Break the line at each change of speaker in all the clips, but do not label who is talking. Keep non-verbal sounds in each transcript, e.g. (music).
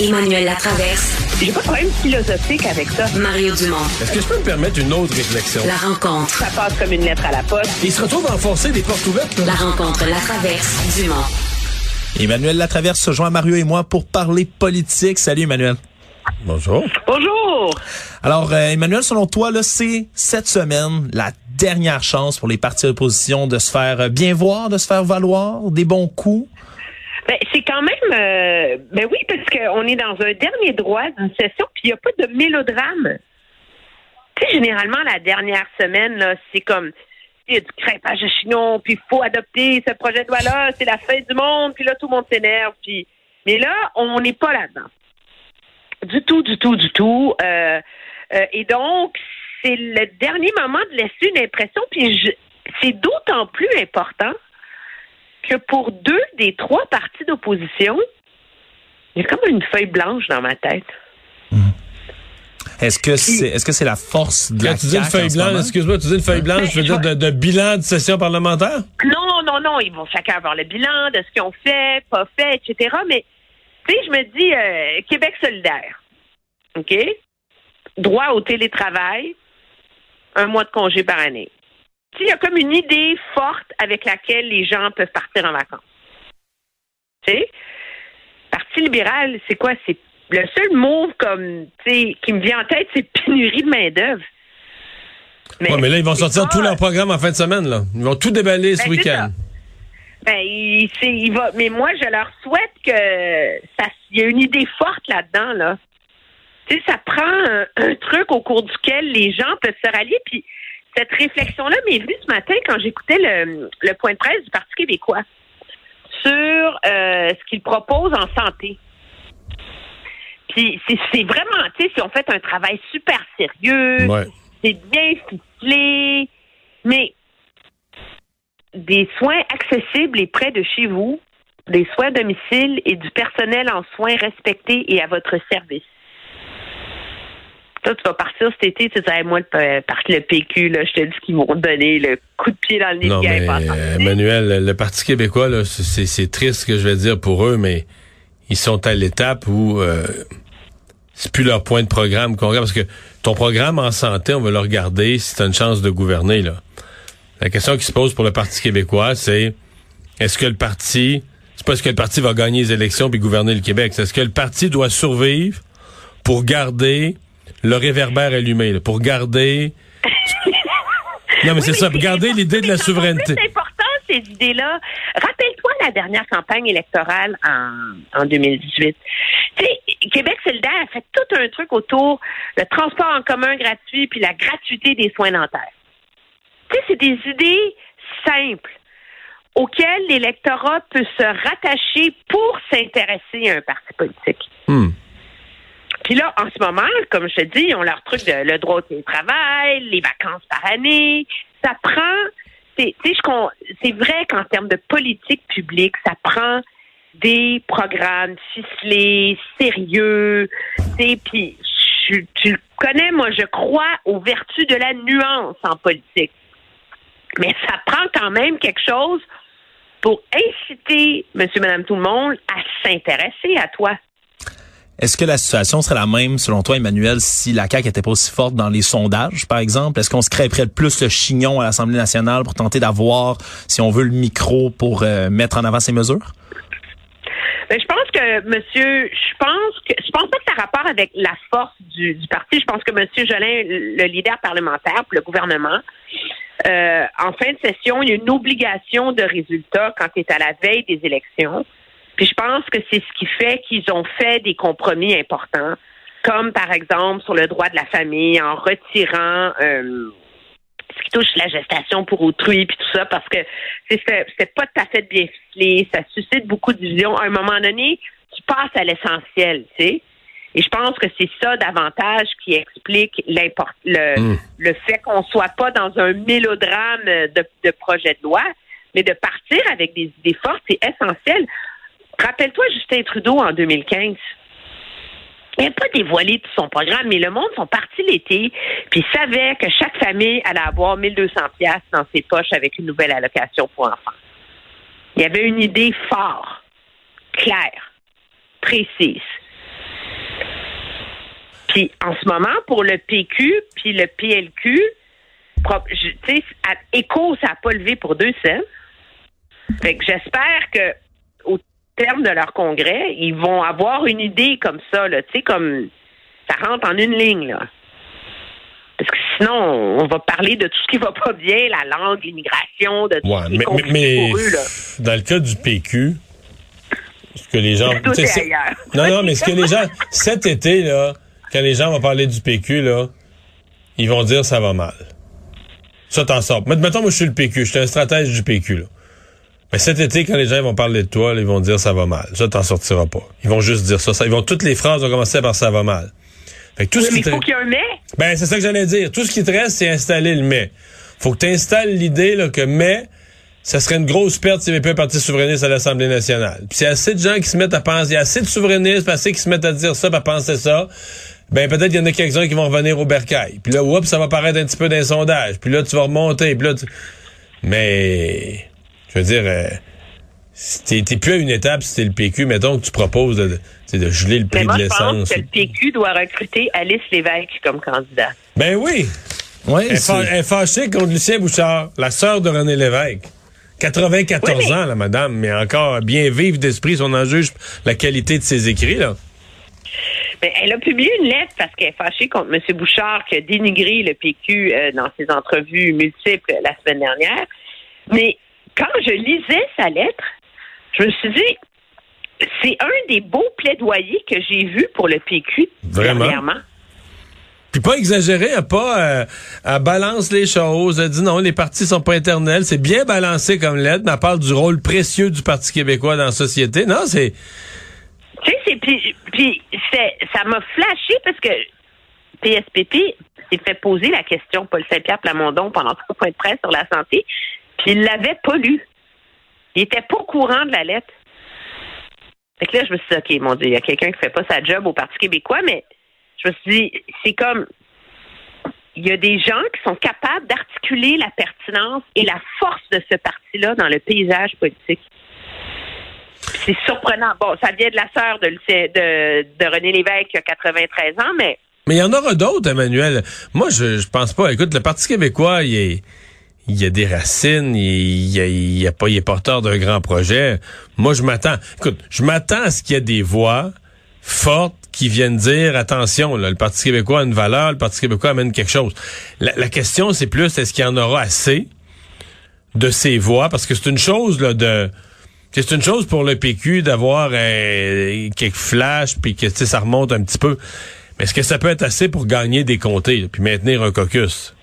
Emmanuel Latraverse.
J'ai pas de problème philosophique avec ça.
Mario Dumont.
Est-ce que je peux me permettre une autre réflexion?
La rencontre.
Ça passe comme une lettre à la poste.
Il se retrouve à enfoncer des portes ouvertes.
La rencontre Latraverse. Dumont.
Emmanuel Latraverse se joint à Mario et moi pour parler politique. Salut Emmanuel.
Bonjour.
Bonjour.
Alors euh, Emmanuel, selon toi, là, c'est cette semaine la dernière chance pour les partis d'opposition de se faire euh, bien voir, de se faire valoir, des bons coups?
Ben, c'est quand même, euh, ben oui, parce qu'on est dans un dernier droit d'une session, puis il n'y a pas de mélodrame. Tu sais, généralement, la dernière semaine, là, c'est comme, il y a du crêpage de chignon, puis il faut adopter ce projet de loi-là, c'est la fin du monde, puis là, tout le monde s'énerve, puis... Mais là, on n'est pas là-dedans. Du tout, du tout, du tout. Euh, euh, et donc, c'est le dernier moment de laisser une impression, puis je, c'est d'autant plus important que pour deux des trois partis d'opposition, il y a comme une feuille blanche dans ma tête.
Est-ce que c'est est-ce que c'est la force de
Quand
la
tu dis une feuille blanche, excuse-moi, tu dis une feuille blanche, je veux dire de, de bilan de session parlementaire?
Non, non, non, ils vont chacun avoir le bilan de ce qu'ils ont fait, pas fait, etc. Mais, tu sais, je me dis, euh, Québec solidaire, OK? Droit au télétravail, un mois de congé par année. Il y a comme une idée forte avec laquelle les gens peuvent partir en vacances. Tu sais? Parti libéral, c'est quoi? C'est le seul mot comme, qui me vient en tête, c'est pénurie de main-d'œuvre.
Ouais, mais là, ils vont sortir
pas-
tout leur programme en fin de semaine, là. Ils vont tout déballer ce
Ben,
week-end.
Ben, il, il va. Mais moi, je leur souhaite que ça. Il y a une idée forte là-dedans, là. Tu sais, ça prend un, un truc au cours duquel les gens peuvent se rallier. Puis cette réflexion-là m'est venue ce matin quand j'écoutais le, le point de presse du Parti québécois sur euh, ce qu'il propose en santé. Puis c'est vraiment, tu sais, si on fait un travail super sérieux,
Ouais.
c'est bien ficelé, mais des soins accessibles et près de chez vous, des soins à domicile et du personnel en soins respectés et à votre service. Tu vas partir cet été, tu Hey, moi, le, parti le PQ, là, je te dis qu'ils vont donner le coup de pied dans le nez
Non, mais euh, Emmanuel, le Parti québécois, là, c'est c'est triste ce que je vais dire pour eux, mais ils sont à l'étape où euh, c'est plus leur point de programme qu'on regarde, parce que ton programme en santé, on va le regarder si tu as une chance de gouverner. Là. La question qui se pose pour le Parti québécois, c'est est-ce que le parti, c'est pas est-ce que le parti va gagner les élections puis gouverner le Québec, c'est est-ce que le parti doit survivre pour garder le réverbère allumé, là, pour garder... (laughs) Non, mais c'est ça, pour garder l'idée de la souveraineté.
C'est important, ces idées-là. Rappelle-toi la dernière campagne électorale en, en 2018. Tu sais, Québec solidaire a fait tout un truc autour le transport en commun gratuit puis la gratuité des soins dentaires. Tu sais, c'est des idées simples auxquelles l'électorat peut se rattacher pour s'intéresser à un parti politique.
Hmm.
Puis là, en ce moment, comme je te dis, ont leur truc de le droit au télétravail, les vacances par année. Ça prend, c'est, tu vrai qu'en termes de politique publique, ça prend des programmes ficelés, sérieux. Tu puis je- tu le connais, moi, je crois aux vertus de la nuance en politique. Mais ça prend quand même quelque chose pour inciter monsieur, madame, tout le monde à s'intéresser à toi.
Est-ce que la situation serait la même, selon toi, Emmanuel, si la CAQ était pas aussi forte dans les sondages, par exemple? Est-ce qu'on se crêperait plus le chignon à l'Assemblée nationale pour tenter d'avoir, si on veut, le micro pour euh, mettre en avant ces mesures?
Ben, je pense que monsieur, je pense que je pense pas que ça a rapport avec la force du, parti. Je pense que monsieur Jolin, le leader parlementaire, puis le gouvernement, euh, en fin de session, il y a une obligation de résultat quand tu es à la veille des élections. Puis je pense que c'est ce qui fait qu'ils ont fait des compromis importants, comme par exemple sur le droit de la famille, en retirant euh, ce qui touche la gestation pour autrui, puis tout ça, parce que c'est- pas tout à fait bien ficelé, ça suscite beaucoup de divisions. À un moment donné, tu passes à l'essentiel, tu sais. Et je pense que c'est ça davantage qui explique l'import- le,
Mm.
le fait qu'on soit pas dans un mélodrame de, de projet de loi, mais de partir avec des idées fortes, c'est essentiel. Rappelle-toi Justin Trudeau en 2015. Il n'a pas dévoilé tout son programme, mais le monde sont partis l'été, puis ils savaient que chaque famille allait avoir 1200 pièces dans ses poches avec une nouvelle allocation pour enfants. Il y avait une idée forte, claire, précise. Puis en ce moment, pour le PQ puis le PLQ, tu sais, écho, ça n'a pas levé pour deux cents. Fait que j'espère que terme de leur congrès, ils vont avoir une idée comme ça, là, tu sais, comme ça rentre en une ligne, là. Parce que sinon, on va parler de tout ce qui va pas bien, la langue, l'immigration, de tout ce qui est mais, eux, là.
Dans le cas du PQ, ce que les gens.
Tout est ailleurs.
Non, non, mais ce que les gens. Cet été, là, quand les gens vont parler du PQ, là, ils vont dire ça va mal. Ça t'en sort. Mettons, moi, je suis le PQ. Je suis un stratège du PQ, là. Mais cet été, quand les gens vont parler de toi, ils vont dire ça va mal. Ça, t'en sortiras pas. Ils vont juste dire ça. ça. Ils vont toutes les phrases vont commencer par ça va mal.
Fait tout ce mais il faut qu'il y ait un mais.
Ben, c'est ça que j'allais dire. Tout ce qui te reste, c'est installer le mais. Faut que tu installes l'idée là, que mais, ça serait une grosse perte s'il n'y avait pas un parti souverainiste à l'Assemblée nationale. Puis il y a assez de gens qui se mettent à penser, il y a assez de souverainistes, assez qui se mettent à dire ça, à penser ça. Ben peut-être qu'il y en a quelques-uns qui vont revenir au bercail. Puis là, oups, ça va paraître un petit peu d'un sondage. Puis là, tu vas remonter. Puis là, Mais je veux dire, euh, t'es plus à une étape si t'es le PQ, mettons que tu proposes de, de geler le prix de l'essence. Je pense
que le PQ doit recruter Alice Lévesque comme candidat.
Ben oui.
Oui,
elle, est fâchée contre Lucien Bouchard, la sœur de René Lévesque. 94 ans, la madame, mais encore bien vive d'esprit, son enjeu, la qualité de ses écrits, là.
Ben, elle a publié une lettre parce qu'elle est fâchée contre M. Bouchard qui a dénigré le PQ euh, dans ses entrevues multiples la semaine dernière. Mais quand je lisais sa lettre, je me suis dit, c'est un des beaux plaidoyers que j'ai vus pour le PQ
Vraiment?
dernièrement.
Puis pas exagéré, à pas à balance les choses, elle dit non, les partis sont pas éternels, c'est bien balancé comme lettre, mais elle parle du rôle précieux du Parti québécois dans la société. Non, c'est
tu sais, puis, puis ça m'a flashé parce que PSPP s'est fait poser la question Paul Saint-Pierre Plamondon pendant son point de presse sur la santé, puis il l'avait pas lu. Il était pas au courant de la lettre. Fait que là, je me suis dit, OK, mon Dieu, il y a quelqu'un qui fait pas sa job au Parti québécois, mais je me suis dit, c'est comme, il y a des gens qui sont capables d'articuler la pertinence et la force de ce parti-là dans le paysage politique. C'est surprenant. Bon, ça vient de la sœur de, de, de René Lévesque qui a 93 ans, mais...
Mais il y en aura d'autres, Emmanuel. Moi, je, je pense pas. Écoute, le Parti québécois, il est il y a des racines, il il a pas, il est porteur d'un grand projet. Moi, je m'attends. Écoute, je m'attends à ce qu'il y ait des voix fortes qui viennent dire attention, là, le Parti québécois a une valeur, le Parti québécois amène quelque chose. La, question, c'est plus est-ce qu'il y en aura assez de ces voix, parce que c'est une chose là de c'est une chose pour le PQ d'avoir euh, quelques flashs puis que ça remonte un petit peu. Mais est-ce que ça peut être assez pour gagner des comtés puis maintenir un caucus?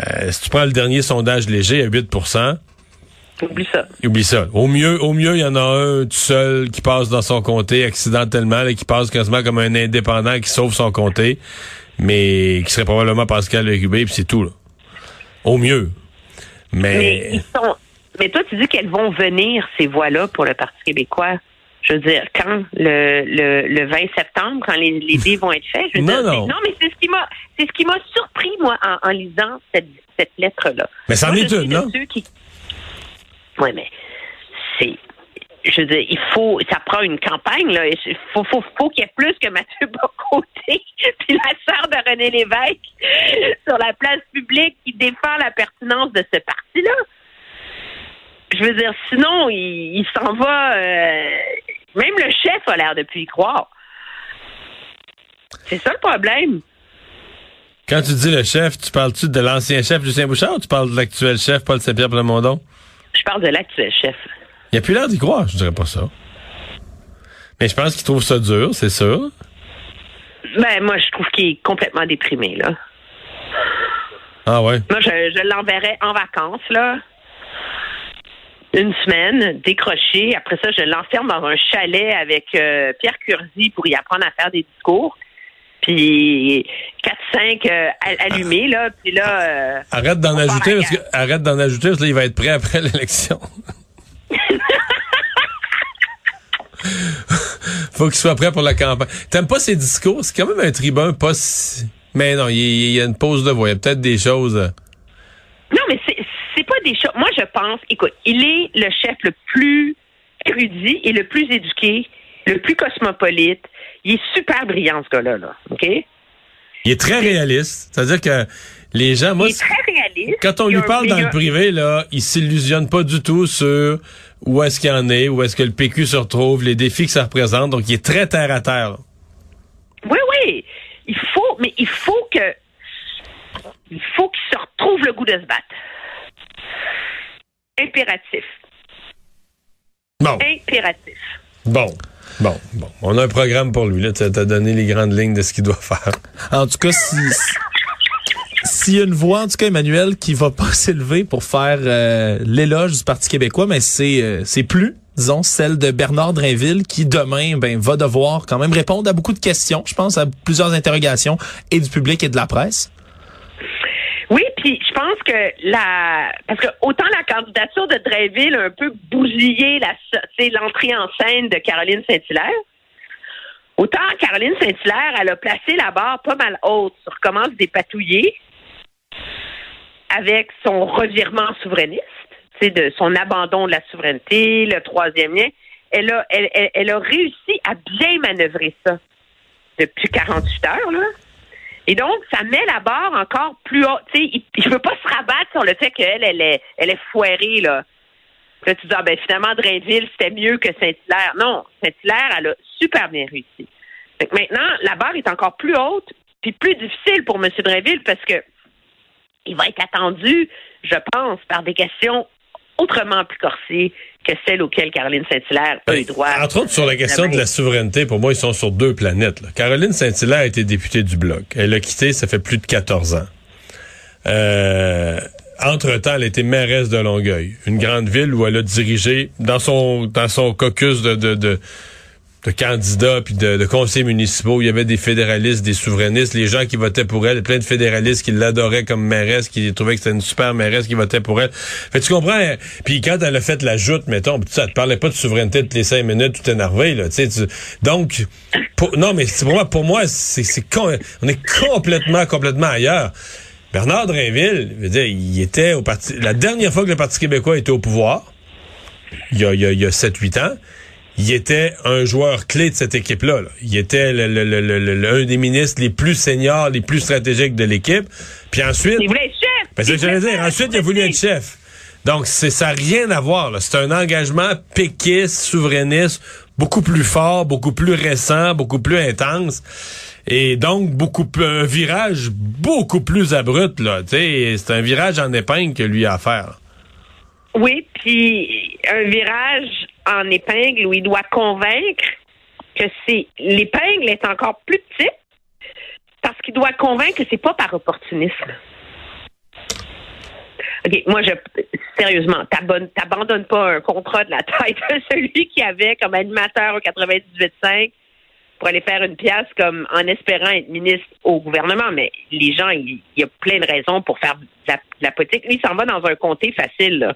Euh, si tu prends le dernier sondage léger à 8%
Oublie ça.
Oublie ça. Au mieux, au mieux, il y en a un tout seul qui passe dans son comté accidentellement, et qui passe quasiment comme un indépendant qui sauve son comté, mais qui serait probablement Pascal Lécubé, puis c'est tout. Là. Au mieux. Mais...
mais, ils sont... mais toi, tu dis qu'elles vont venir, ces voix-là, pour le Parti québécois je veux dire, quand? Le, le, le 20 septembre, quand les, les dés vont être faits, je veux
non,
dire,
non.
non, mais c'est ce qui m'a, c'est ce qui m'a surpris moi en, en lisant cette, cette lettre-là.
Mais c'en est une, non
qui... Oui, mais c'est, je veux dire, il faut, ça prend une campagne là. Il faut, faut, faut qu'il y ait plus que Mathieu Bocoté (laughs) puis la sœur de René Lévesque sur la place publique qui défend la pertinence de ce parti-là. Je veux dire, sinon, il, il s'en va. Euh, même le chef a l'air de plus y croire. C'est ça le problème.
Quand tu dis le chef, tu parles-tu de l'ancien chef Lucien Bouchard ou tu parles de l'actuel chef Paul Saint-Pierre Plamondon?
Je parle de l'actuel chef.
Il a plus l'air d'y croire, je dirais pas ça. Mais je pense qu'il trouve ça dur, c'est sûr.
Ben, moi, je trouve qu'il est complètement déprimé, là.
Ah ouais?
Moi, je, je l'enverrais en vacances, là une semaine, décroché. Après ça, je l'enferme dans un chalet avec euh, Pierre Curzi pour y apprendre à faire des discours. Puis 4-5 euh, allumés, là. Puis là. Euh,
arrête d'en ajouter, parce que, arrête d'en ajouter, parce que là, il va être prêt après (laughs) l'élection. Faut qu'il soit prêt pour la campagne. T'aimes pas ses discours? C'est quand même un tribun pas si... Mais non, il, il y a une pause de voix. Il y a peut-être des choses.
Non, mais c'est pas des choses. Moi, je pense, écoute, il est le chef le plus érudit et le plus éduqué, le plus cosmopolite. Il est super brillant, ce gars-là, là. OK?
Il est très réaliste. C'est-à-dire que les gens, moi,
il est très réaliste.
quand on lui parle dans le privé, là, il s'illusionne pas du tout sur où est-ce qu'il en est, où est-ce que le PQ se retrouve, les défis que ça représente. Donc, il est très terre à terre. là.
Oui, oui. Il faut, mais il faut que, il faut qu'il se retrouve le goût de se battre. Impératif.
Bon,
Impératif.
Bon, bon, bon. On a un programme pour lui. Tu as donné les grandes lignes de ce qu'il doit faire.
En tout cas, si s'il y a une voix, en tout cas, Emmanuel, qui va pas (laughs) s'élever pour faire euh, l'éloge du Parti québécois, mais c'est euh, c'est plus, disons, celle de Bernard Drinville, qui demain ben, va devoir quand même répondre à beaucoup de questions, je pense, à plusieurs interrogations, et du public et de la presse.
Oui, puis je pense que la parce que autant la candidature de Drainville a un peu bousillé la l'entrée en scène de Caroline Saint-Hilaire, autant Caroline Saint-Hilaire, elle a placé la barre pas mal haute sur comment se dépatouiller avec son revirement souverainiste, de son abandon de la souveraineté, le troisième lien. Elle a, elle, elle- elle a réussi à bien manœuvrer ça depuis 48 heures, là. Et donc, ça met la barre encore plus haut. Tu sais, il ne peut pas se rabattre sur le fait qu'elle, elle est, elle est foirée, là, tu dis, ah, ben, finalement, Drainville, c'était mieux que Saint-Hilaire. Non, Saint-Hilaire, elle a super bien réussi. Fait que maintenant, la barre est encore plus haute, puis plus difficile pour M. Drainville parce que il va être attendu, je pense, par des questions autrement plus corsées que celles auxquelles Caroline Saint-Hilaire a eu droit.
Entre autres, sur la question de la souveraineté, pour moi, ils sont sur deux planètes. là. Caroline Saint-Hilaire a été députée du Bloc. Elle a quitté, ça fait plus de 14 ans. Euh, entre-temps, elle a été mairesse de Longueuil, une grande ville où elle a dirigé dans son dans son caucus de, de, de, de candidats puis de, de conseillers municipaux. Il y avait des fédéralistes, des souverainistes, les gens qui votaient pour elle, plein de fédéralistes qui l'adoraient comme mairesse, qui trouvaient que c'était une super mairesse qui votait pour elle. Fait tu comprends? hein? Puis quand elle a fait la joute, mettons, pis ça te parlait pas de souveraineté toutes les cinq minutes, tout énervé, là. Tu sais, donc, pour- non, mais pour moi, pour moi, c'est, c'est con- on est complètement, complètement ailleurs. Bernard Drainville, dire, il était au parti. La dernière fois que le Parti québécois était au pouvoir, il y a, il y a, il y a 7-8 ans, il était un joueur clé de cette équipe-là. là. Il était le, le- le- le- le- un des ministres les plus seniors, les plus stratégiques de l'équipe. Puis ensuite,
Il voulait être chef.
ben, c'est ce que j'allais dire. Ensuite, il a voulu être chef. Donc, c'est ça n'a rien à voir. là. C'est un engagement péquiste, souverainiste, beaucoup plus fort, beaucoup plus récent, beaucoup plus intense. Et donc, beaucoup plus, un virage beaucoup plus abrupt, là. C'est un virage en épingle que lui a à faire. là.
Oui, puis un virage en épingle où il doit convaincre que c'est l'épingle est encore plus petite parce qu'il doit convaincre que c'est pas par opportunisme. OK, moi je sérieusement, t'abandonnes pas un contrat de la taille de celui qui avait comme animateur au 98.5 pour aller faire une pièce comme en espérant être ministre au gouvernement. Mais les gens, il il y, a plein de raisons pour faire de la, de la politique. Lui, il s'en va dans un comté facile, là.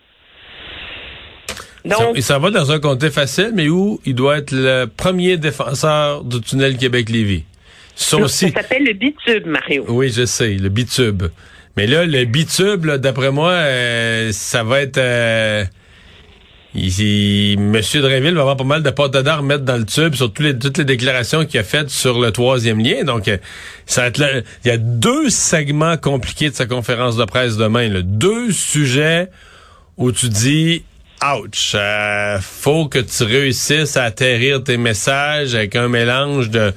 Donc,
Il s'en va dans un comté facile, mais où il doit être le premier défenseur du tunnel Québec-Lévis. Ça
ça s'appelle le bitube, Mario.
Oui, je sais, le bitube. Mais là, le bitube, d'après moi, euh, ça va être... Euh, il- il- Monsieur Drainville va avoir pas mal de porte d'art à mettre dans le tube sur tous les- toutes les déclarations qu'il a faites sur le troisième lien. Donc, euh, ça va être là- il y a deux segments compliqués de sa conférence de presse demain. là. Deux sujets où tu dis... Ouch, euh, faut que tu réussisses à atterrir tes messages avec un mélange de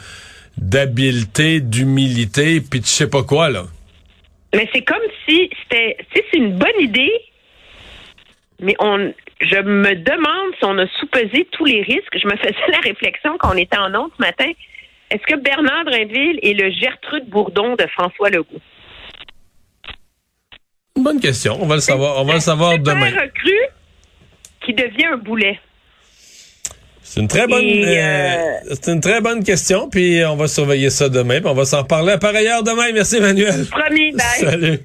d'habileté, d'humilité, puis je sais pas quoi là.
Mais c'est comme si c'était, tu sais, c'est une bonne idée, mais on, je me demande si on a sous-pesé tous les risques. Je me faisais (laughs) la réflexion quand on était en ondes ce matin. Est-ce que Bernard Drinville est le Gertrude Bourdon de François Legault?
Bonne question. On va le savoir. On va le savoir demain.
recrue qui devient un boulet.
C'est une très bonne. Euh,
euh,
c'est une très bonne question. Puis on va surveiller ça demain. Puis on va s'en reparler par ailleurs demain. Merci Emmanuel.
Promis, bye. (laughs)
Salut.